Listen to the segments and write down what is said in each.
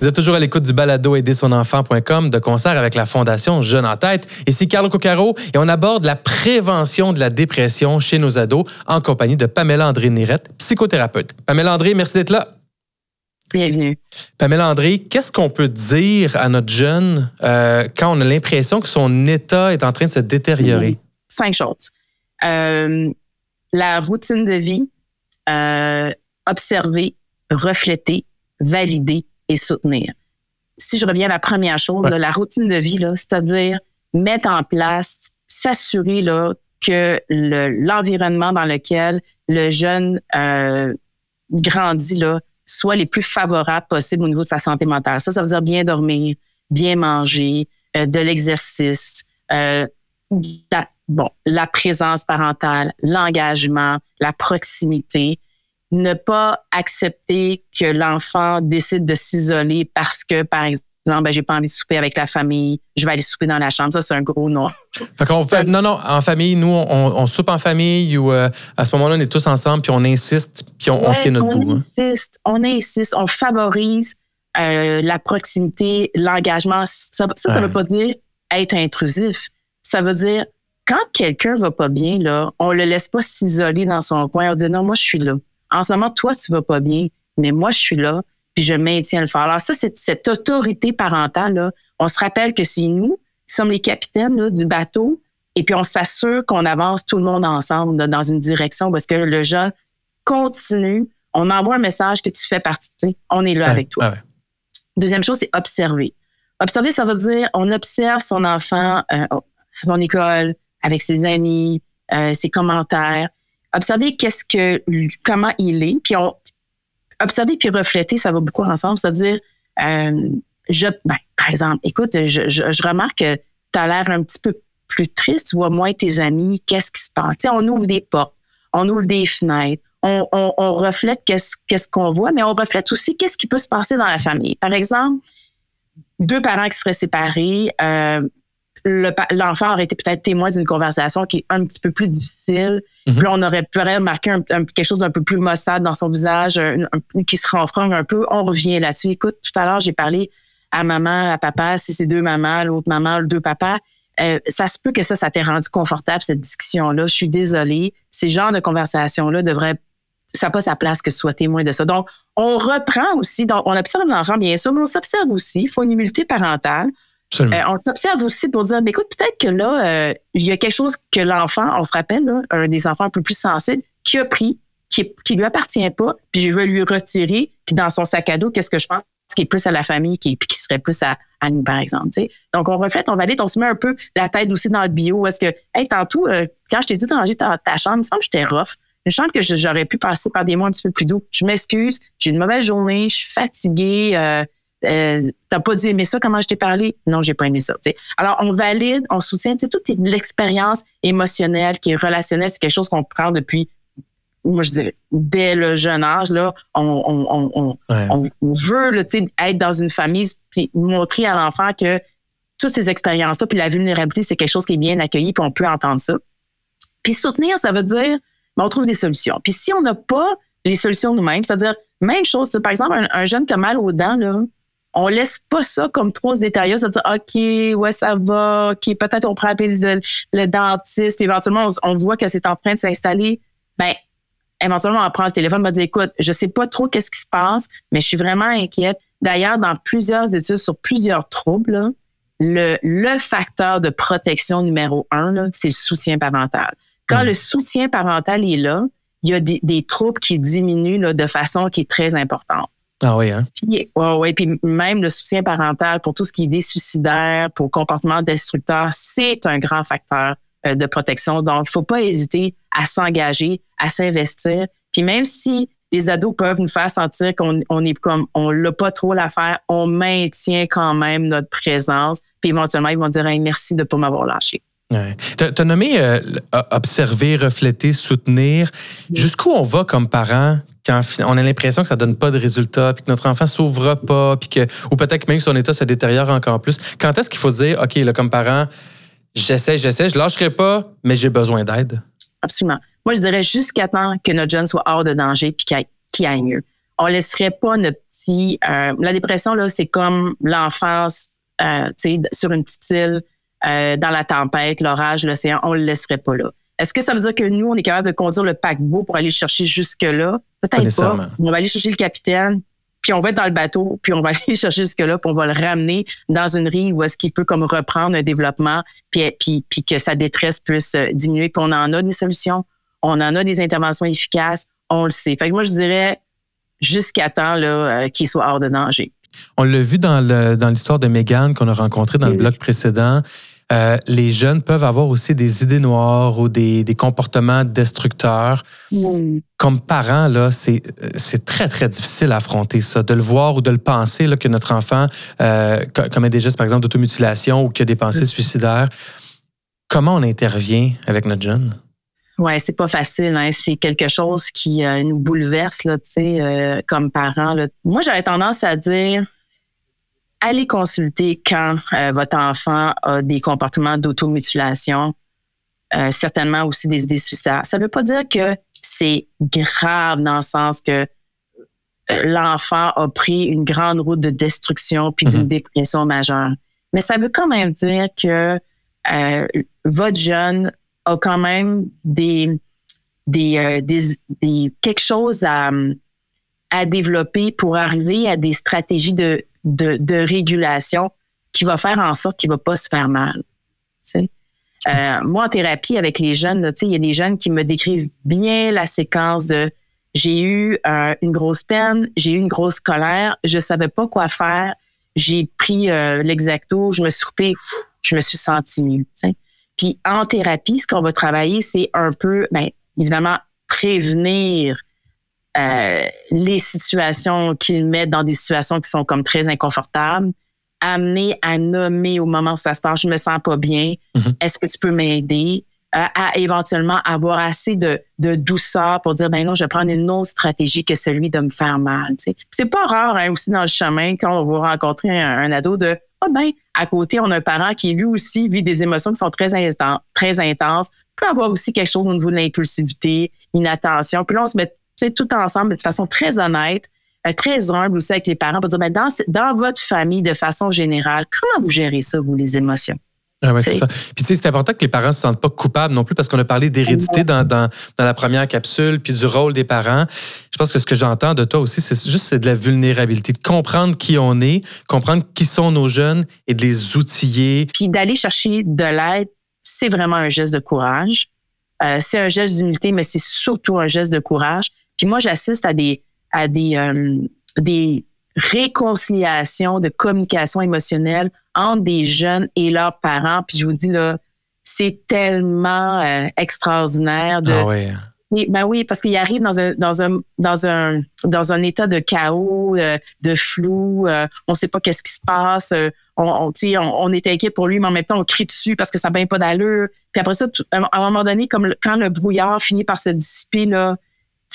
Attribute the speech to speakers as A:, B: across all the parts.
A: Vous êtes toujours à l'écoute du balado aider son enfant.com de concert avec la Fondation Jeune en tête. Ici Carlo Coccaro et on aborde la prévention de la dépression chez nos ados en compagnie de Pamela André Nirette, psychothérapeute. Pamela André, merci d'être là.
B: Bienvenue.
A: Pamela André, qu'est-ce qu'on peut dire à notre jeune euh, quand on a l'impression que son état est en train de se détériorer?
B: Cinq choses. Euh, la routine de vie, euh, observer, refléter, valider, et soutenir. Si je reviens à la première chose, la routine de vie, c'est-à-dire mettre en place, s'assurer là, que l'environnement dans lequel le jeune euh, grandit là, soit les plus favorables possibles au niveau de sa santé mentale. Ça, ça veut dire bien dormir, bien manger, euh, de l'exercice, euh, bon, la présence parentale, l'engagement, la proximité ne pas accepter que l'enfant décide de s'isoler parce que, par exemple, ben, j'ai pas envie de souper avec la famille, je vais aller souper dans la chambre. Ça, c'est un gros non.
A: Fait qu'on fait, non, non, en famille, nous, on, soupe en famille ou euh, à ce moment-là, on est tous ensemble, puis on insiste, puis on, tient notre
B: bout. On hein. insiste, on insiste, on favorise euh, la proximité, l'engagement. Ça, ça, ne veut pas dire être intrusif. Ça veut dire, quand quelqu'un va pas bien, là, on le laisse pas s'isoler dans son coin. On dit, non, moi, je suis là en ce moment, toi, tu vas pas bien, mais moi, je suis là, puis je maintiens le faire. Alors ça, c'est cette autorité parentale, là, on se rappelle que c'est nous qui sommes les capitaines du bateau, et puis on s'assure qu'on avance tout le monde ensemble dans une direction parce que le jeune continue. On envoie un message que tu fais partie. On est là avec toi. Deuxième chose, c'est observer. Observer, ça veut dire on observe son enfant euh, à son école, avec ses amis, euh, ses commentaires observer qu'est-ce que, comment il est, puis on, observer puis refléter, ça va beaucoup ensemble. C'est-à-dire, euh, je, ben, par exemple, écoute, je, je, remarque que tu as l'air un petit peu plus triste, tu vois moins tes amis, qu'est-ce qui se passe? on ouvre des portes, on ouvre des fenêtres, on, on, on reflète qu'est-ce qu'est-ce qu'on voit, mais on reflète aussi qu'est-ce qui peut se passer dans la famille. Par exemple, deux parents qui seraient séparés, euh, l'enfant aurait été peut-être témoin d'une conversation qui est un petit peu plus difficile. Mhm. Puis on aurait pu remarquer quelque chose d'un peu plus maussade dans son visage, qui se renfrange un peu. On revient là-dessus. Écoute, tout à l'heure, j'ai parlé à maman, à papa, si c'est deux mamans, l'autre maman, deux papas. Euh, ça se peut que ça, ça t'ait rendu confortable, cette discussion-là. Je suis désolée. Ces genres de conversations-là devraient ça n'a pas sa place que ce soit témoin de ça. Donc, on reprend aussi, donc on observe l'enfant, bien sûr, mais on s'observe aussi. Il faut une humilité parentale. Euh, on s'observe aussi pour dire, mais écoute, peut-être que là, euh, il y a quelque chose que l'enfant, on se rappelle, un des enfants un peu plus sensibles, qui a pris, qui, qui lui appartient pas, puis je veux lui retirer, puis dans son sac à dos, qu'est-ce que je pense qui est plus à la famille, qui, qui serait plus à, nous, par exemple. Donc, on reflète, on valide, on se met un peu la tête aussi dans le bio. Est-ce que, hey, tantôt, euh, quand je t'ai dit de ranger ta, chambre, il me semble que j'étais rough. Une chambre que j'aurais pu passer par des mois un petit peu plus doux. Je m'excuse, j'ai une mauvaise journée, je suis fatiguée, t'as pas dû aimer ça, comment je t'ai parlé? Non, j'ai pas aimé ça. Alors, on valide, on soutient, toute l'expérience émotionnelle qui est relationnelle, c'est quelque chose qu'on prend depuis, moi je dirais, dès le jeune âge. Là, on, on, on, on veut là, être dans une famille, montrer à l'enfant que toutes ces expériences-là, puis la vulnérabilité, c'est quelque chose qui est bien accueilli, puis on peut entendre ça. Puis soutenir, ça veut dire, ben, on trouve des solutions. Puis si on n'a pas les solutions nous-mêmes, c'est-à-dire, même chose, par exemple, un, un jeune qui a mal aux dents, là, on laisse pas ça comme trop se détériorer, c'est-à-dire, OK, ouais, ça va, OK, peut-être on pourrait appeler le, dentiste, puis éventuellement, on, voit que c'est en train de s'installer. Ben, éventuellement, on prend le téléphone, on va dire, écoute, je sais pas trop qu'est-ce qui se passe, mais je suis vraiment inquiète. D'ailleurs, dans plusieurs études sur plusieurs troubles, le, le facteur de protection numéro un, c'est le soutien parental. Quand mmh. le soutien parental est là, il y a des, des troubles qui diminuent là, de façon qui est très importante.
A: Ah oui, hein?
B: Puis, ouais, puis même le soutien parental pour tout ce qui est des suicidaires, pour comportement destructeur, c'est un grand facteur euh, de protection. Donc, il faut pas hésiter à s'engager, à s'investir. Puis même si les ados peuvent nous faire sentir qu'on on est comme on l'a pas trop l'affaire, on maintient quand même notre présence. Puis éventuellement, ils vont dire merci de pas m'avoir lâché.
A: Ouais. Tu as nommé euh, observer, refléter, soutenir. Jusqu'où on va comme parents quand on a l'impression que ça donne pas de résultats, puis que notre enfant s'ouvre pas, puis que, ou peut-être même que son état se détériore encore plus. Quand est-ce qu'il faut dire, OK, là, comme parent, j'essaie, j'essaie, je lâcherai pas, mais j'ai besoin d'aide?
B: Absolument. Moi, je dirais jusqu'à temps que notre jeune soit hors de danger puis qu'il aille mieux. On laisserait pas notre petit. Euh, la dépression, là, c'est comme l'enfance, euh, tu sais, sur une petite île, euh, dans la tempête, l'orage, l'océan. On le laisserait pas là. Est-ce que ça veut dire que nous, on est capable de conduire le paquebot pour aller chercher jusque-là? Peut-être pas. On va aller chercher le capitaine, puis on va être dans le bateau, puis on va aller chercher jusque-là, puis on va le ramener dans une rive où est-ce qu'il peut comme reprendre un développement, puis, puis, puis que sa détresse puisse diminuer. Puis on en a des solutions on en a des interventions efficaces, on le sait. Fait que moi, je dirais jusqu'à temps là, euh, qu'il soit hors de danger.
A: On l'a vu dans, l'histoire de Megan qu'on a rencontré dans le bloc précédent. Euh, les jeunes peuvent avoir aussi des idées noires ou des, comportements destructeurs. Mm. Comme parents, là, c'est, très, très difficile à affronter ça, de le voir ou de le penser, là, que notre enfant euh, commet des gestes, par exemple, d'automutilation ou qu'il a des pensées mm. suicidaires. Comment on intervient avec notre jeune?
B: Ouais, c'est pas facile. Hein. C'est quelque chose qui euh, nous bouleverse, là, tu sais, euh, comme parents. Moi, j'aurais tendance à dire allez consulter quand euh, votre enfant a des comportements d'automutilation, certainement aussi des idées suicidaires. Ça veut pas dire que c'est grave dans le sens que l'enfant a pris une grande route de destruction puis d'une mm-hmm. dépression majeure. Mais ça veut quand même dire que votre jeune a quand même des, des, euh, des, des quelque chose à, à développer pour arriver à des stratégies de, de, régulation qui va faire en sorte qu'il va pas se faire mal. Euh, moi, en thérapie avec les jeunes, il y a des jeunes qui me décrivent bien la séquence de j'ai eu euh, une grosse peine, j'ai eu une grosse colère, je savais pas quoi faire, j'ai pris euh, l'exacto, je me suis coupé, je me suis senti mieux. Puis en thérapie, ce qu'on va travailler, c'est un peu, bien, évidemment, prévenir euh, les situations qu'ils mettent dans des situations qui sont comme très inconfortables, amener à nommer au moment où ça se passe, je me sens pas bien, mm-hmm. est-ce que tu peux m'aider? Euh, à éventuellement avoir assez de, de, douceur pour dire ben non je vais prendre une autre stratégie que celui de me faire mal c'est pas rare hein, aussi dans le chemin quand on va rencontrer un ado de ah ben, à côté, on a un parent qui lui aussi vit des émotions qui sont très, intenses, très intenses, peut avoir aussi quelque chose au niveau de l'impulsivité, inattention. Puis là, on se met tout ensemble de façon très honnête, euh, très humble aussi avec les parents pour dire, ben, dans, dans votre famille, de façon générale, comment vous gérez ça, vous, les émotions?
A: Ah ouais, c'est ça. Puis tu sais, c'est important que les parents se sentent pas coupables non plus parce qu'on a parlé d'hérédité dans, dans, dans, la première capsule, puis du rôle des parents. Je pense que ce que j'entends de toi aussi, c'est juste c'est de la vulnérabilité, de comprendre qui on est, comprendre qui sont nos jeunes et de les outiller.
B: Puis d'aller chercher de l'aide, c'est vraiment un geste de courage. Euh, c'est un geste d'humilité, mais c'est surtout un geste de courage. Puis moi, j'assiste à des à des euh, des réconciliations de communication émotionnelle entre des jeunes et leurs parents. Puis je vous dis, là, c'est tellement euh, extraordinaire de.
A: Ah oui.
B: ben oui, parce qu'il arrive dans un dans un dans un dans un état de chaos, euh, de flou. Euh, on ne sait pas qu'est-ce qui se passe. on, on, on, est inquiet pour lui, mais en même temps on crie dessus parce que ça n'a pas d'allure. Puis après ça, à un moment donné, comme quand le brouillard finit par se dissiper là,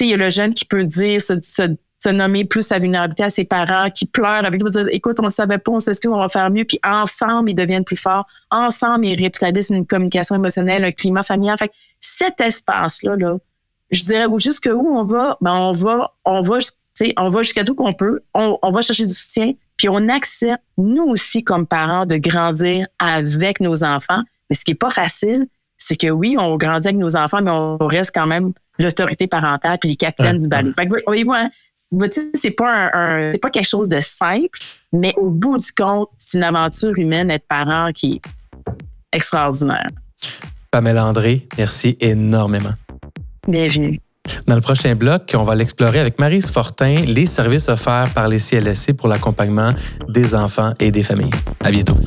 B: il y a le jeune qui peut dire se, se se nommer plus sa vulnérabilité à ses parents qui pleurent avec lui, dire écoute, on ne savait pas, on s'excuse, on va faire mieux. Puis ensemble, ils deviennent plus forts. Ensemble, ils rétablissent une communication émotionnelle, un climat familial. Fait cet espace-là, là, je dirais jusque où on va, ben on va, on va, on va jusqu'à tout qu'on peut. On, on va chercher du soutien, puis on accepte, nous aussi, comme parents, de grandir avec nos enfants. Mais ce qui est pas facile, c'est que oui, on grandit avec nos enfants, mais on reste quand même l'autorité parentale puis les capitaines du ballet. Fait que, voyez-vous, hein, c'est pas un, c'est pas quelque chose de simple, mais au bout du compte, c'est une aventure humaine être parent qui est extraordinaire.
A: Pamela André, merci énormément.
B: Bienvenue.
A: Dans le prochain bloc, on va l'explorer avec Marise Fortin, les services offerts par les CLSC pour l'accompagnement des enfants et des familles. À bientôt.